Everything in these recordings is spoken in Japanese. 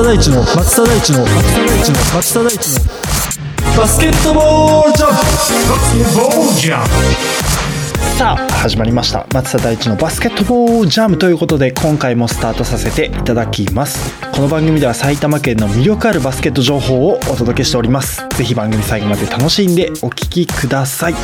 田大地の松田大地の松田大地の松田大地のバスケットボールジャンプバスケットボールジャンプさあ始まりました松田大地のバスケットボールジャムということで今回もスタートさせていただきます。この番組では埼玉県の魅力あるバスケット情報をお届けしております。ぜひ番組最後まで楽しんでお聞きください。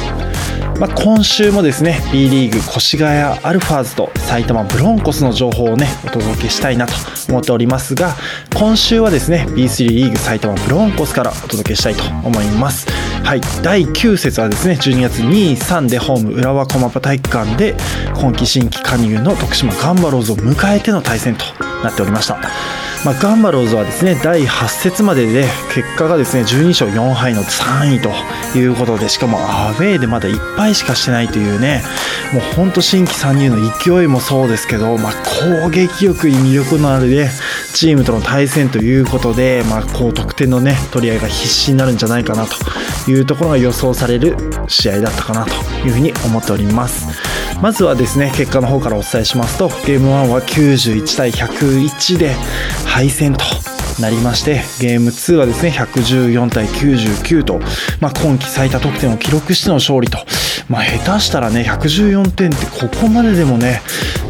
まあ、今週もですね B リーグ越谷アルファーズと埼玉ブロンコスの情報をねお届けしたいなと思っておりますが今週はですね B3 リーグ埼玉ブロンコスからお届けしたいと思います。はい第9節はですね12月23でホーム浦和駒場体育館で今季新規加入の徳島ガンバローズを迎えての対戦となっておりました。まあ、ガンバローズはですね第8節までで結果がですね12勝4敗の3位ということでしかもアウェーでまだ1敗しかしてないというねもうほんと新規参入の勢いもそうですけど、まあ、攻撃力に魅力のあるねチームとの対戦ということで、まあ、こう得点のね取り合いが必死になるんじゃないかなというところが予想される試合だったかなというふうに思っております。まずはですね結果の方からお伝えしますとゲーム1は91対101で敗戦となりましてゲーム2はですね114対99と、まあ、今季最多得点を記録しての勝利と、まあ、下手したらね114点ってここまででもね、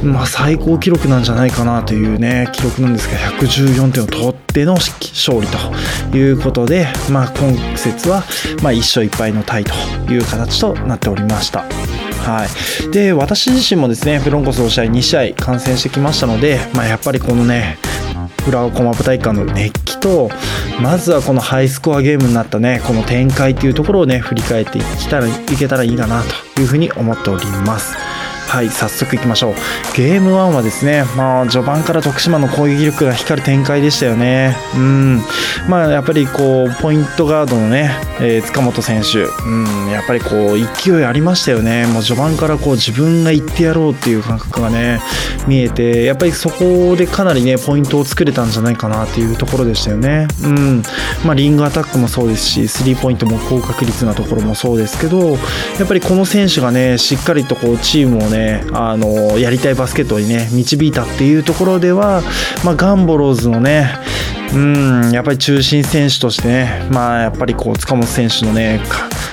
まあ、最高記録なんじゃないかなというね記録なんですが114点を取っての勝利ということで、まあ、今節はま1勝1敗のタイという形となっておりました。はい、で私自身もですねブロンコスの試合2試合観戦してきましたので、まあ、やっぱりこのね浦和駒場体育館の熱気とまずはこのハイスコアゲームになったねこの展開っていうところをね振り返っていたらいけたらいいかなというふうに思っております。はい早速いきましょう。ゲーム1はですねまあ序盤から徳島の攻撃力が光る展開でしたよね。うん。まあやっぱりこうポイントガードのね、えー、塚本選手。うんやっぱりこう勢いありましたよね。もう序盤からこう自分が行ってやろうっていう感覚がね見えてやっぱりそこでかなりねポイントを作れたんじゃないかなっていうところでしたよね。うん。まあリングアタックもそうですしスリーポイントも高確率なところもそうですけどやっぱりこの選手がねしっかりとこうチームをねねあのやりたいバスケットにね導いたっていうところでは、まあ、ガンボローズのねうんやっぱり中心選手としてねまあやっぱりこう塚本選手のね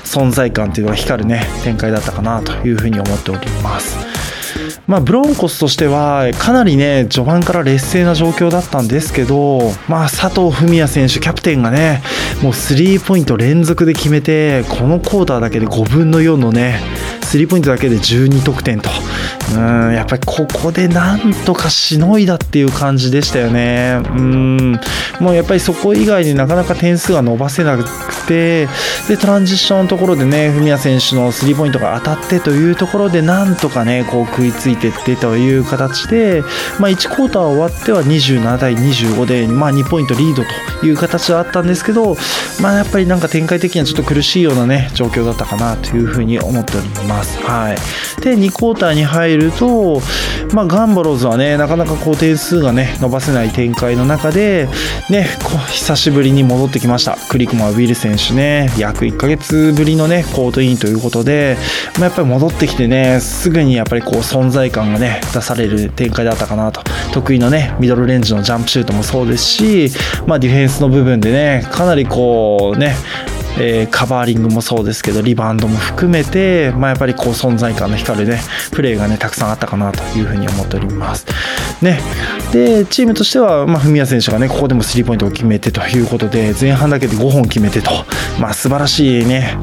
存在感っていうのが光るね展開だったかなというふうに思っております。まあ、ブロンコスとしてはかなりね序盤から劣勢な状況だったんですけど、まあ、佐藤文也選手キャプテンがねもうスリーポイント連続で決めてこのクォーターだけで5分の4のねスリーポイントだけで12得点と。うんやっぱりここでなんとかしのいだっていう感じでしたよね。うん。もうやっぱりそこ以外になかなか点数が伸ばせなくてでトランジッションのところでね文也選手のスリーポイントが当たってというところでなんとかねこう食いついてってという形で、まあ、1クォーター終わっては27対25で、まあ、2ポイントリードという形はあったんですけど、まあ、やっぱりなんか展開的にはちょっと苦しいようなね状況だったかなというふうに思っております。はい、で2クォーターに入ると、まあ、ガンバローズはねなかなかこう点数がね伸ばせない展開の中で、ね、こう久しぶりに戻ってきました。クリクマウィル選手ね。約1ヶ月ぶりのねコートインということで、まあ、やっぱり戻ってきてねすぐにやっぱりこう存在感がね出される展開だったかなと。得意のねミドルレンジのジャンプシュートもそうですし、まあ、ディフェンスの部分でねかなりこうねえー、カバーリングもそうですけどリバウンドも含めて、まあ、やっぱりこう存在感の光るねプレーがねたくさんあったかなというふうに思っております。ね、でチームとしては、まあ、文也選手がねここでもスリーポイントを決めてということで前半だけで5本決めてと、まあ、素晴らしいね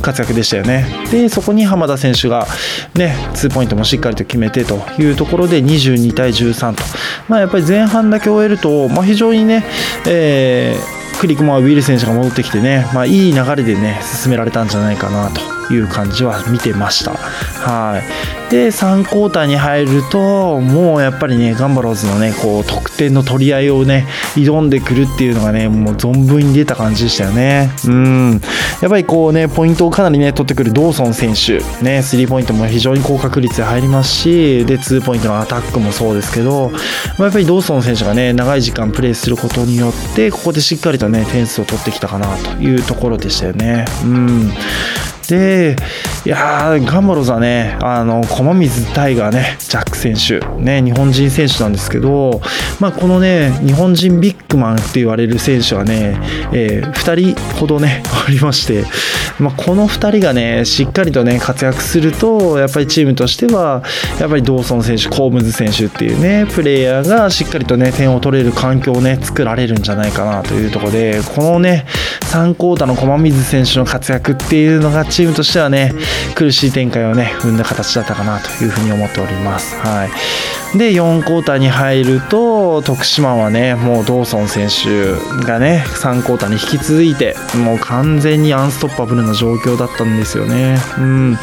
活躍でしたよね。でそこに浜田選手がね2ポイントもしっかりと決めてというところで22対13と、まあ、やっぱり前半だけ終えると、まあ、非常にね、えークリクマウィル選手が戻ってきてね、まあ、いい流れでね進められたんじゃないかなと。いう感じは見てました。はい。で3クォーターに入るともうやっぱりねガンバローズのねこう得点の取り合いをね挑んでくるっていうのがねもう存分に出た感じでしたよね。うん。やっぱりこうねポイントをかなりね取ってくるドーソン選手。ねスリーポイントも非常に高確率で入りますしで2ポイントのアタックもそうですけど、まあ、やっぱりドーソン選手がね長い時間プレーすることによってここでしっかりとね点数を取ってきたかなというところでしたよね。うん。でいやーガンバローズはねあの駒水タイガーねジャック選手ね日本人選手なんですけど、まあ、このね日本人ビッグマンって言われる選手はね、えー、2人ほどね ありまして、まあ、この2人がねしっかりとね活躍するとやっぱりチームとしてはやっぱりドーソン選手コームズ選手っていうねプレイヤーがしっかりとね点を取れる環境をね作られるんじゃないかなというところでこのね3クォーターの駒水選手の活躍っていうのがチームとしてはね苦しい展開をね踏んだ形だったかなというふうに思っております。はいで4クォーターに入ると徳島はねもうドーソン選手がね3クォーターに引き続いてもう完全にアンストッパブルな状況だったんですよね。うんま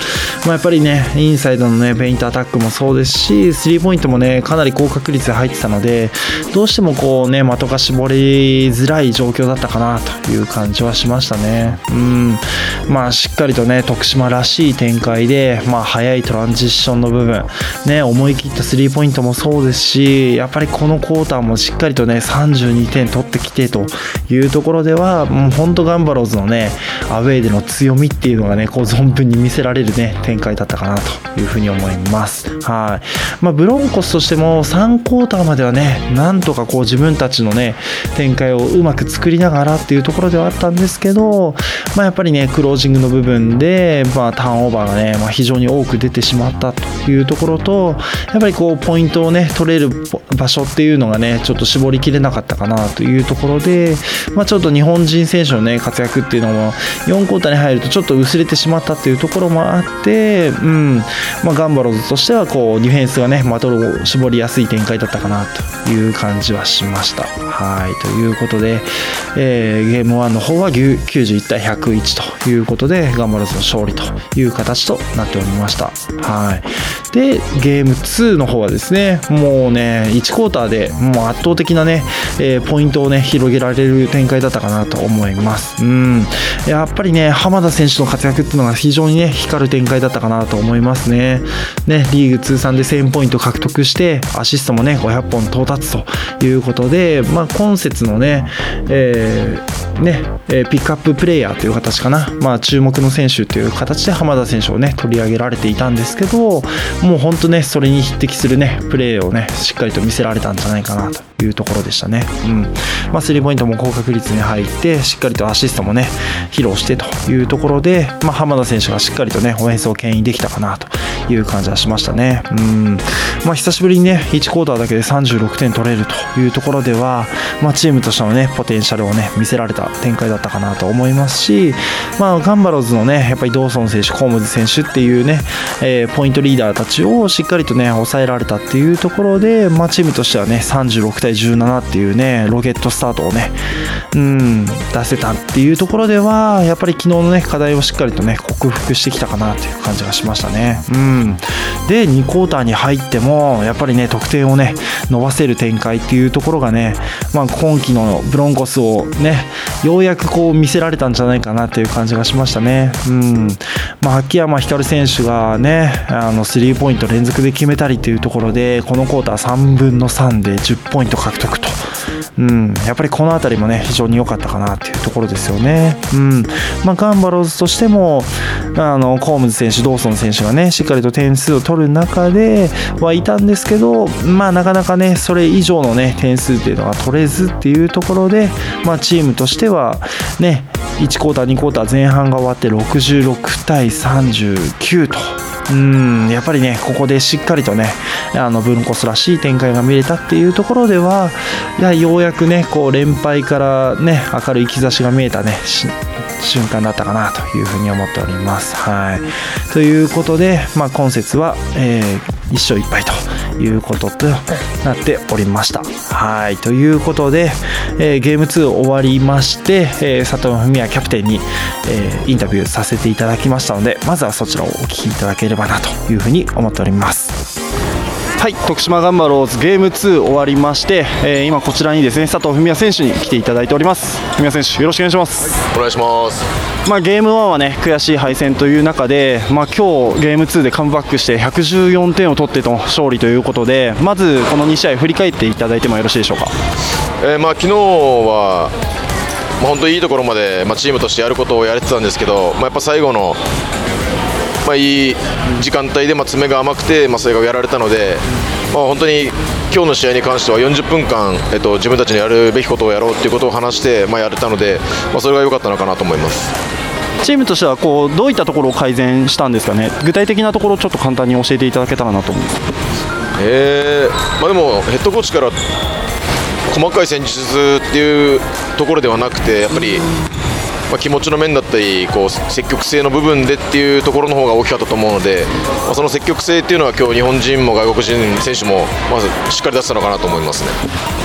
あ、やっぱりねインサイドのねペイントアタックもそうですしスリーポイントもねかなり高確率で入ってたのでどうしてもこうね的が絞りづらい状況だったかなという感じはしましたね。うんまあしっかりとね徳島らしい展開でまあ早いトランジッションの部分ね思い切ったスリーポイントもそうですしやっぱりこのクォーターもしっかりとね32点取ってきてというところではもう本当ガンバローズのねアウェーでの強みっていうのがねこう存分に見せられるね展開だったかなというふうに思います。はい。まあブロンコスとしても3クォーターまではねなんとかこう自分たちのね展開をうまく作りながらっていうところではあったんですけどまあやっぱりねクロージングの部分でまあターンオーバーがね、まあ、非常に多く出てしまったというところとやっぱりこうポイントをね取れる場所っていうのがねちょっと絞りきれなかったかなというところで、まあ、ちょっと日本人選手のね活躍っていうのも4クォーターに入るとちょっと薄れてしまったっていうところもあって、うんまあ、ガンバローズとしてはこうディフェンスがね的を絞りやすい展開だったかなという感じはしました。はいということで、えー、ゲーム1の方は91対101ということでガンバローズの勝利という形となっておりました。はいでゲーム2の方はです。ねもうね1クォーターでもう圧倒的なね、えー、ポイントをね広げられる展開だったかなと思います。うんやっぱりね浜田選手の活躍っていうのが非常にね光る展開だったかなと思います。ねねリーグ通算で1000ポイント獲得してアシストもね500本到達ということでまあ今節のね、えー、ね、え、ピックアッププレイヤーという形かな、まあ、注目の選手という形で浜田選手をね取り上げられていたんですけどもう本当ねそれに匹敵するねプレーをねしっかりと見せられたんじゃないかなと。いうところでしたね。うんまあ、スリーポイントも高確率に入ってしっかりとアシストもね披露してというところで、まあ、浜田選手がしっかりとねオフェンスを牽引できたかなという感じはしましたね。うんまあ、久しぶりにね1クォーターだけで36点取れるというところでは、まあ、チームとしてのねポテンシャルをね見せられた展開だったかなと思いますし、まあ、ガンバローズのねやっぱりドーソン選手コームズ選手っていうね、えー、ポイントリーダーたちをしっかりとね抑えられたっていうところで、まあ、チームとしてはね36対17っていうねロケットスタートをねうん出せたっていうところではやっぱり昨日のね課題をしっかりとね克服してきたかなという感じがしましたね。うん。で2クォーターに入ってもやっぱりね得点をね伸ばせる展開っていうところがね、まあ、今季のブロンコスをねようやくこう見せられたんじゃないかなっていう感じがしましたね。うん。まあ秋山光選手がねあのスリーポイント連続で決めたりっていうところでこのクォーター3分の3で10ポイント獲得とうん、やっぱりこの辺りもね非常に良かったかなっていうところですよね。うんまあ、ガンバローズとしてもあのコームズ選手、ドーソン選手がねしっかりと点数を取る中ではいたんですけど、まあ、なかなかねそれ以上のね点数っていうのが取れずっていうところで、まあ、チームとしてはね1クォーター、2クォーター前半が終わって66対39と。うんやっぱりねここでしっかりとねあのブンコスらしい展開が見れたっていうところではいやようやくねこう連敗からね明るい兆しが見えたね瞬間だったかなというふうに思っております。はい、ということで、まあ、今節は、えー、1勝1敗ということとなっておりました。はいということで、えー、ゲーム2終わりまして、えー、佐藤文也キャプテンに、えー、インタビューさせていただきましたのでまずはそちらをお聞きいただければなというふうに思っております。はい徳島ガンバローズゲーム2終わりまして、えー、今こちらにですね佐藤文也選手に来ていただいております。文也選手よろしくお願いします、お願いします。まあ、ゲーム1はね悔しい敗戦という中で、まあ、今日ゲーム2でカムバックして114点を取っての勝利ということでまずこの2試合振り返っていただいてもよろしいでしょうか、えー、まあ昨日はまあ、本当にいいところまで、まあ、チームとしてやることをやれてたんですけど、まあ、やっぱ最後の、まあ、いい時間帯で、まあ、爪が甘くて、まあ、それがやられたので、まあ、本当に今日の試合に関しては40分間、えっと、自分たちのやるべきことをやろうということを話して、まあ、やれたので、まあ、それが良かったのかなと思います。チームとしてはこうどういったところを改善したんですかね、具体的なところをちょっと簡単に教えていただけたらなと思います、えーまあ、でもヘッドコーチから細かい戦術っていうところではなくてやっぱり、まあ、気持ちの面だったりこう積極性の部分でっていうところの方が大きかったと思うので、まあ、その積極性っていうのは今日日本人も外国人選手もまずしっかり出せたのかなと思いますね。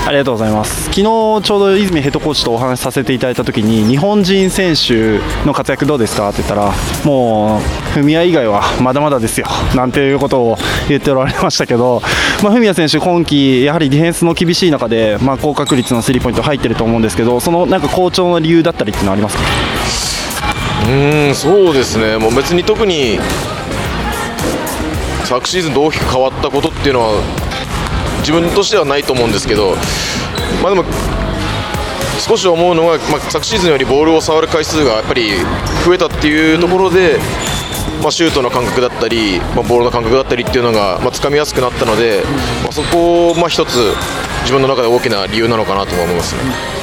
ありがとうございます。昨日ちょうど泉ヘッドコーチとお話しさせていただいた時に日本人選手の活躍どうですかって言ったらもう文谷以外はまだまだですよなんていうことを言っておられましたけど、まあ、文谷選手今季やはりディフェンスの厳しい中で、まあ、高確率のスリーポイント入ってると思うんですけどそのなんか好調の理由だったりっていうのはありますか？うんそうですね、もう別に特に昨シーズンと大きく変わったことっていうのは自分としてはないと思うんですけど、まあ、でも少し思うのは、まあ、昨シーズンよりボールを触る回数がやっぱり増えたっていうところで、まあ、シュートの感覚だったり、まあ、ボールの感覚だったりっていうのが、まあ、掴みやすくなったので、まあ、そこを、まあ、一つ自分の中で大きな理由なのかなと思いますね。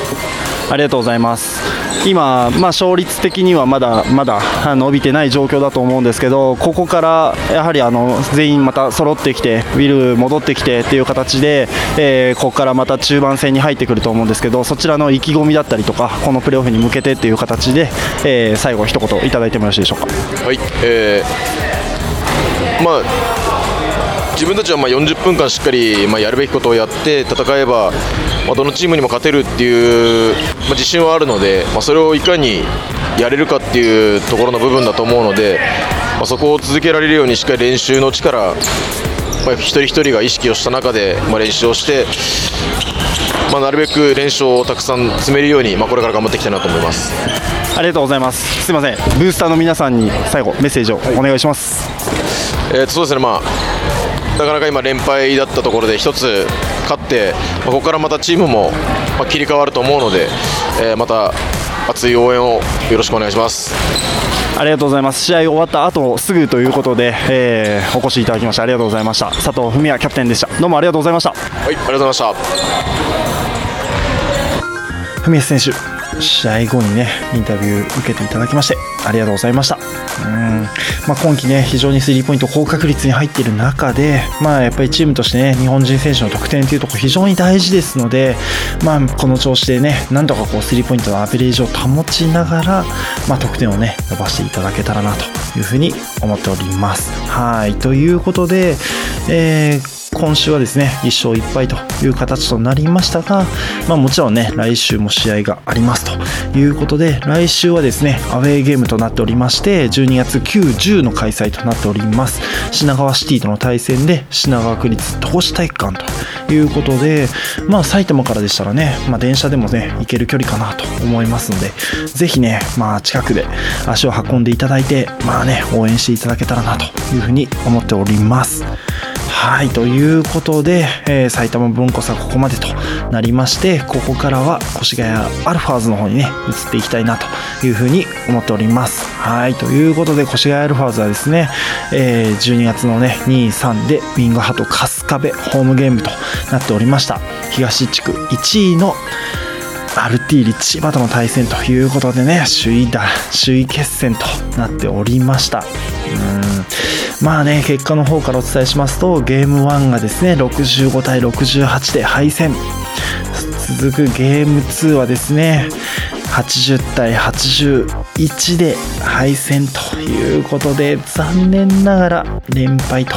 ありがとうございます。今、まあ、勝率的にはまだまだ伸びてない状況だと思うんですけどここからやはりあの全員また揃ってきてウィル戻ってきてっていう形で、えー、ここからまた中盤戦に入ってくると思うんですけどそちらの意気込みだったりとかこのプレーオフに向けてっていう形で、えー、最後一言いただいてもよろしいでしょうか。はい、えーまあ自分たちはまあ40分間しっかりまあやるべきことをやって戦えば、まあ、どのチームにも勝てるっていう、まあ、自信はあるので、まあ、それをいかにやれるかっていうところの部分だと思うので、まあ、そこを続けられるようにしっかり練習の力、まあ、一人一人が意識をした中で、まあ、練習をして、まあ、なるべく練習をたくさん詰めるように、まあ、これから頑張っていきたいなと思います。ありがとうございます。すみません。ブースターの皆さんに最後メッセージをお願いします、はい、えー、そうですね。まあなかなか今、連敗だったところで1つ勝って、ここからまたチームも切り替わると思うので、えまた熱い応援をよろしくお願いします。ありがとうございます。試合終わった後すぐということで、えー、お越しいただきましてありがとうございました。佐藤文也キャプテンでした。どうもありがとうございました。はいありがとうございました。文也選手試合後にね、インタビュー受けていただきまして、ありがとうございました。うん。まあ、今季ね、非常にスリーポイント高確率に入っている中で、まあ、やっぱりチームとしてね、日本人選手の得点というところ非常に大事ですので、まあ、この調子でね、なんとかこう、スリーポイントのアベレージを保ちながら、まあ、得点をね、伸ばしていただけたらなというふうに思っております。はい。ということで、えー今週はですね、1勝1敗という形となりましたが、まあもちろんね、来週も試合がありますということで、来週はですね、アウェーゲームとなっておりまして、12月9、10の開催となっております。品川シティとの対戦で、品川区立戸越体育館ということで、まあ埼玉からでしたらね、まあ電車でもね、行ける距離かなと思いますので、ぜひね、まあ近くで足を運んでいただいて、まあね、応援していただけたらなというふうに思っております。はいということで、えー、埼玉文庫さんここまでとなりましてここからは越谷アルファーズの方にね移っていきたいなというふうに思っております。はいということで越谷アルファーズはですね、えー、12月のね23でウィングハート春日部ホームゲームとなっておりました。東地区1位のアルティーリ千葉との対戦ということでね首位だ首位決戦となっておりました。うんまあね、結果の方からお伝えしますと、ゲーム1がですね、65対68で敗戦。続くゲーム2はですね、80対81で敗戦ということで、残念ながら連敗と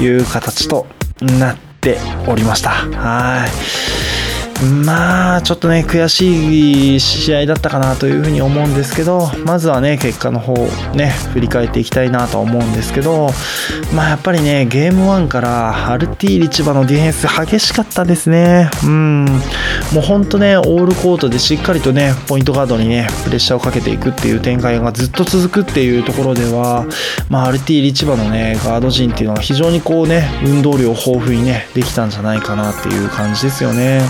いう形となっておりました。はい。まあちょっとね悔しい試合だったかなというふうに思うんですけどまずはね結果の方ね振り返っていきたいなと思うんですけどまあやっぱりねゲーム1からアルティーリ千葉のディフェンス激しかったですね。うん。もうほんとねオールコートでしっかりとねポイントガードにねプレッシャーをかけていくっていう展開がずっと続くっていうところではまあアルティーリ千葉のねガード陣っていうのは非常にこうね運動量豊富にねできたんじゃないかなっていう感じですよね、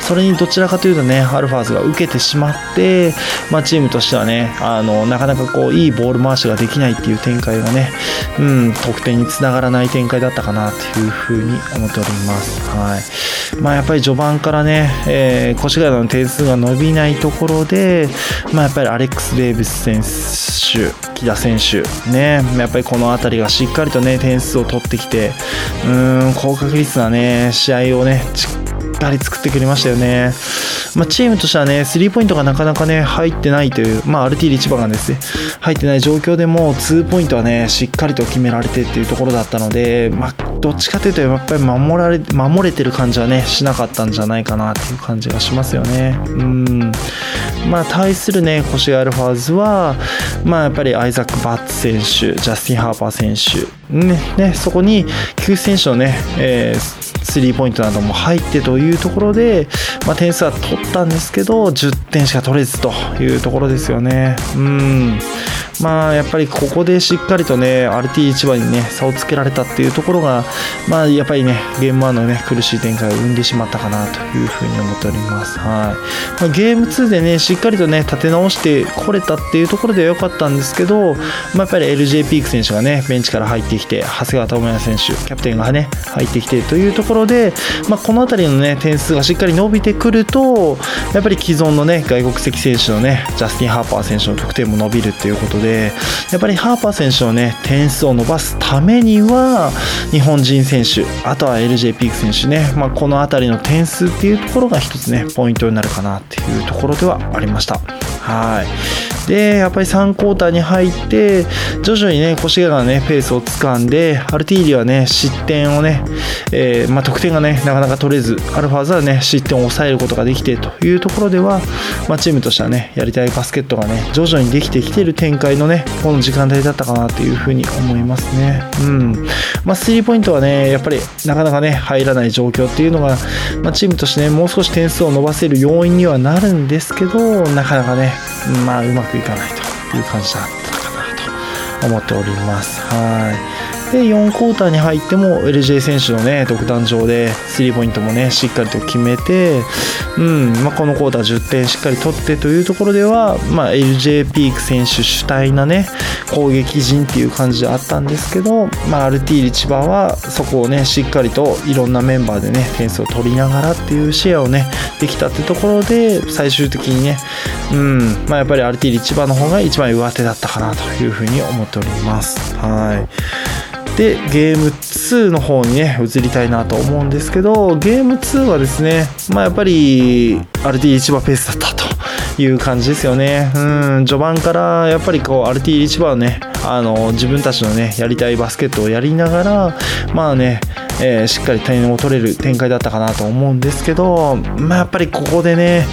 それにどちらかというとね、アルファーズが受けてしまって、まあ、チームとしてはね、あのなかなかこういいボール回しができないっていう展開がね、うん、得点につながらない展開だったかなというふうに思っております。はいまあ、やっぱり序盤からね、えー、越谷の点数が伸びないところで、まあ、やっぱりアレックス・デイビス選手、木田選手、ね、やっぱりこの辺りがしっかりとね、点数を取ってきて、うん、高確率なね、試合をね、しっかり作ってくれましたよね。まあ、チームとしてはね、スリーポイントがなかなかね、入ってないという、まあ、RT 一番がですね、入ってない状況でも、ツーポイントはね、しっかりと決められてっていうところだったので、まあ、どっちかというと、やっぱり守られ、守れてる感じはね、しなかったんじゃないかなっていう感じがしますよね。うん。まあ、対するね、越谷アルファーズは、まあ、やっぱりアイザック・バッツ選手、ジャスティン・ハーパー選手、ね、ねそこに、9選手のね、えースリーポイントなども入ってというところで、まあ、点数は取ったんですけど10点しか取れずというところですよね。うんまあやっぱりここでしっかりとね RT1 番にね差をつけられたっていうところがまあやっぱりねゲーム1のね苦しい展開を生んでしまったかなというふうに思っております。はいまあ、ゲーム2でねしっかりとね立て直してこれたっていうところでは良かったんですけど、まあ、やっぱり LJ ピーク選手がねベンチから入ってきて長谷川智也選手キャプテンがね入ってきてというところで、まあ、この辺りのね点数がしっかり伸びてくるとやっぱり既存のね外国籍選手のねジャスティン・ハーパー選手の得点も伸びるっていうことででやっぱりハーパー選手のね点数を伸ばすためには日本人選手あとは LJ ピーク選手ね、まあ、この辺りの点数っていうところが一つねポイントになるかなっていうところではありました。はい。でやっぱり3クォーターに入って徐々にね越谷がねペースをつかんでアルティーリはね失点をね、えーまあ、得点がねなかなか取れずアルファーズはね失点を抑えることができてというところでは、まあ、チームとしてはねやりたいバスケットがね徐々にできてきている展開のねこの時間帯だったかなというふうに思いますね。うん。まあスリーポイントはねやっぱりなかなかね入らない状況っていうのが、まあ、チームとしてねもう少し点数を伸ばせる要因にはなるんですけどなかなかねまあうまくいかないという感じだったかなと思っております。はい。で4クォーターに入っても LJ 選手のね独壇場でスリーポイントもねしっかりと決めて、うんまあ、このクォーター10点しっかり取ってというところでは、まあ、LJ ピーク選手主体なね攻撃陣っていう感じであったんですけど、まあ、アルティーリ千葉はそこをねしっかりといろんなメンバーでね点数を取りながらっていうシェアをねできたってところで最終的にね、うんまあ、やっぱりアルティーリ千葉の方が一番上手だったかなというふうに思っております。はいでゲーム2の方にね移りたいなと思うんですけどゲーム2はですねまあやっぱり RT 一番ペースだったという感じですよね。うん序盤からやっぱりこう RT 一番ねあの自分たちのねやりたいバスケットをやりながらまあねえー、しっかり点を取れる展開だったかなと思うんですけど、まあ、やっぱりここでね、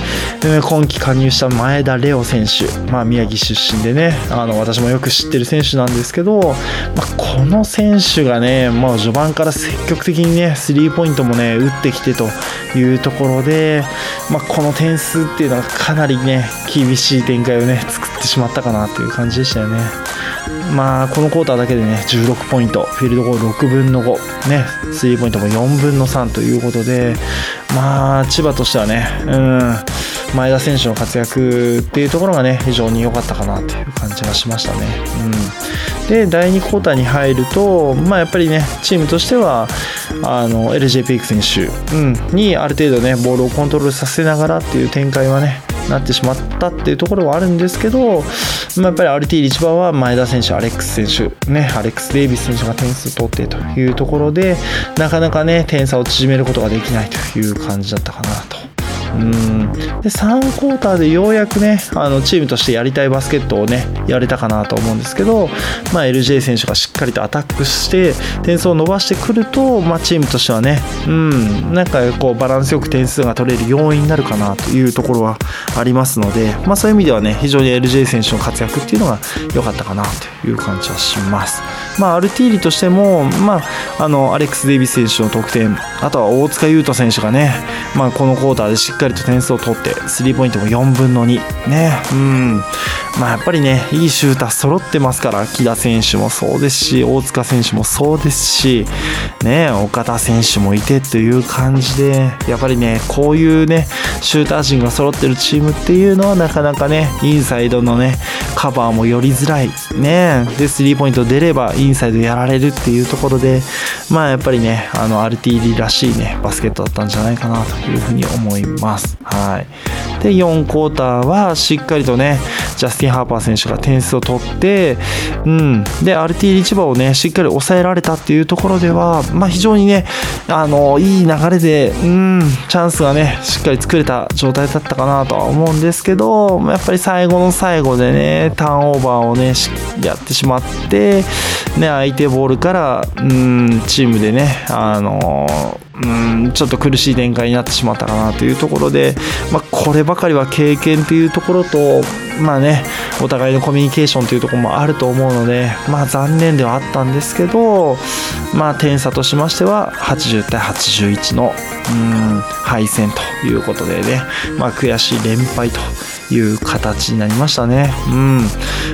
今季加入した前田レオ選手、まあ、宮城出身でねあの私もよく知ってる選手なんですけど、まあ、この選手がね、まあ、序盤から積極的にねスリーポイントもね打ってきてというところで、まあ、この点数っていうのはかなりね厳しい展開をね作ってしまったかなという感じでしたよね。まあこのクォーターだけでね16ポイント。フィールドゴール6分の5ね。スリーポイントも4分の3ということでまあ千葉としてはねうん。前田選手の活躍っていうところがね非常に良かったかなという感じがしましたね。うん、で第2クォーターに入るとまあやっぱりねチームとしてはあの LJ ピーク選手、うん、にある程度ねボールをコントロールさせながらっていう展開はねなってしまったっていうところはあるんですけど、まあ、やっぱり RT 一番は前田選手、アレックス選手、ね、アレックス・デイビス選手が点数取ってというところで、なかなかね、点差を縮めることができないという感じだったかなと。うんで3クォーターでようやくねあのチームとしてやりたいバスケットをねやれたかなと思うんですけど、まあ、LJ 選手がしっかりとアタックして点数を伸ばしてくると、まあ、チームとしてはねうんなんかこうバランスよく点数が取れる要因になるかなというところはありますので、まあ、そういう意味ではね非常に LJ 選手の活躍っていうのが良かったかなという感じはします。まあ、アルティーリとしても、まあ、あのアレックス・デイビス選手の得点あとは大塚優斗選手がね、まあ、このクォーターでしっかりと点数を取ってスリーポイントも4分の2ね。うん。まあ、やっぱりねいいシューター揃ってますから木田選手もそうですし大塚選手もそうですし、ね、岡田選手もいてという感じでやっぱりねこういうねシューター陣が揃ってるチームっていうのはなかなかねインサイドのねカバーも寄りづらい。ね。でスリーポイント出ればインインサイドやられるっていうところでまあやっぱりねあの RTD らしいねバスケットだったんじゃないかなというふうに思います。はい。で4クォーターはしっかりとねジャスティン・ハーパー選手が点数を取ってうん。で RTD 千葉をねしっかり抑えられたっていうところではまあ非常にねあのいい流れでうん。チャンスがねしっかり作れた状態だったかなとは思うんですけどやっぱり最後の最後でねターンオーバーをねやってしまってね相手ボールからうん。チームでねあのうんちょっと苦しい展開になってしまったかなというところで、まあ、こればかりは経験というところと、まあね、お互いのコミュニケーションというところもあると思うので、まあ、残念ではあったんですけど、まあ、点差としましては80対81のうん敗戦ということでね、まあ、悔しい連敗と。いう形になりましたね。うん。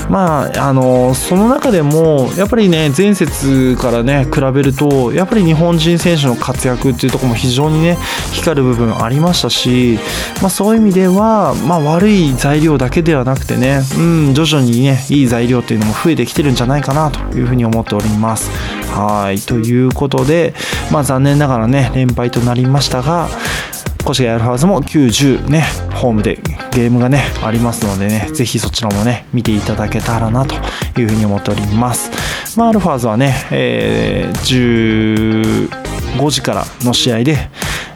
まあ、あの、その中でも、やっぱりね、前節からね、比べると、やっぱり日本人選手の活躍っていうところも非常にね、光る部分ありましたし、まあそういう意味では、まあ悪い材料だけではなくてね、うん、徐々にね、いい材料っていうのも増えてきてるんじゃないかなというふうに思っております。はい。ということで、まあ残念ながらね、連敗となりましたが、越谷アルファーズも90ね、ホームでゲームがね、ありますのでね、ぜひそちらもね、見ていただけたらなというふうに思っております。まあ、アルファーズはね、えー、15時からの試合で、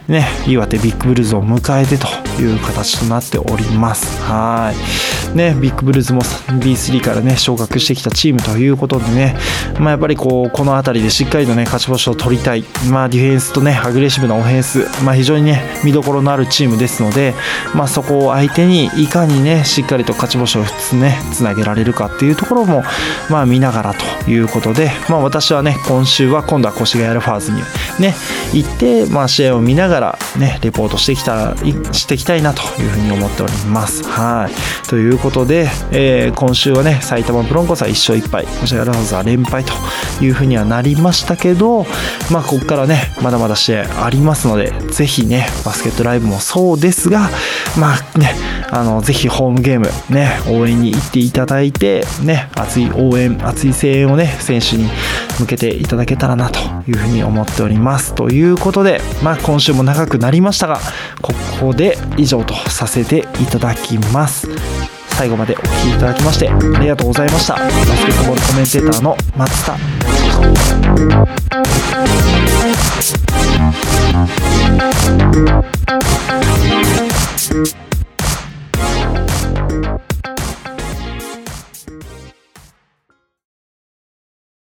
ね、岩手ビッグブルーズを迎えてという形となっております。はい。ね、ビッグブルーズも B3 からね、昇格してきたチームということでね、まあ、やっぱりこう、この辺りでしっかりとね、勝ち星を取りたい。まあ、ディフェンスとね、アグレッシブなオフェンス、まあ、非常にね、見どころのあるチームですので、まあ、そこを相手にいかにね、しっかりと勝ち星をつね、つなげられるかっていうところも、まあ、見ながらということで、まあ、私はね、今週は今度は越谷アルファーズにね、行って、まあ、試合を見ながらね、レポートしてきた、してきたたいなというふうに思っております。はい。ということで、えー、今週はね、埼玉ブロンコスは1勝1敗、こちらランズは連敗というふうにはなりましたけど、まあ、ここからね、まだまだ試合ありますので、ぜひね、バスケットライブもそうですが、まあね、あの、ぜひホームゲーム、ね、応援に行っていただいて、ね、熱い応援、熱い声援をね、選手に向けていただけたらなというふうに思っております。ということで、まあ、今週も長くなりましたが、ここで以上とさせていただきます。最後までお聴きいただきましてありがとうございました。バスケットボールコメンテーターの松田。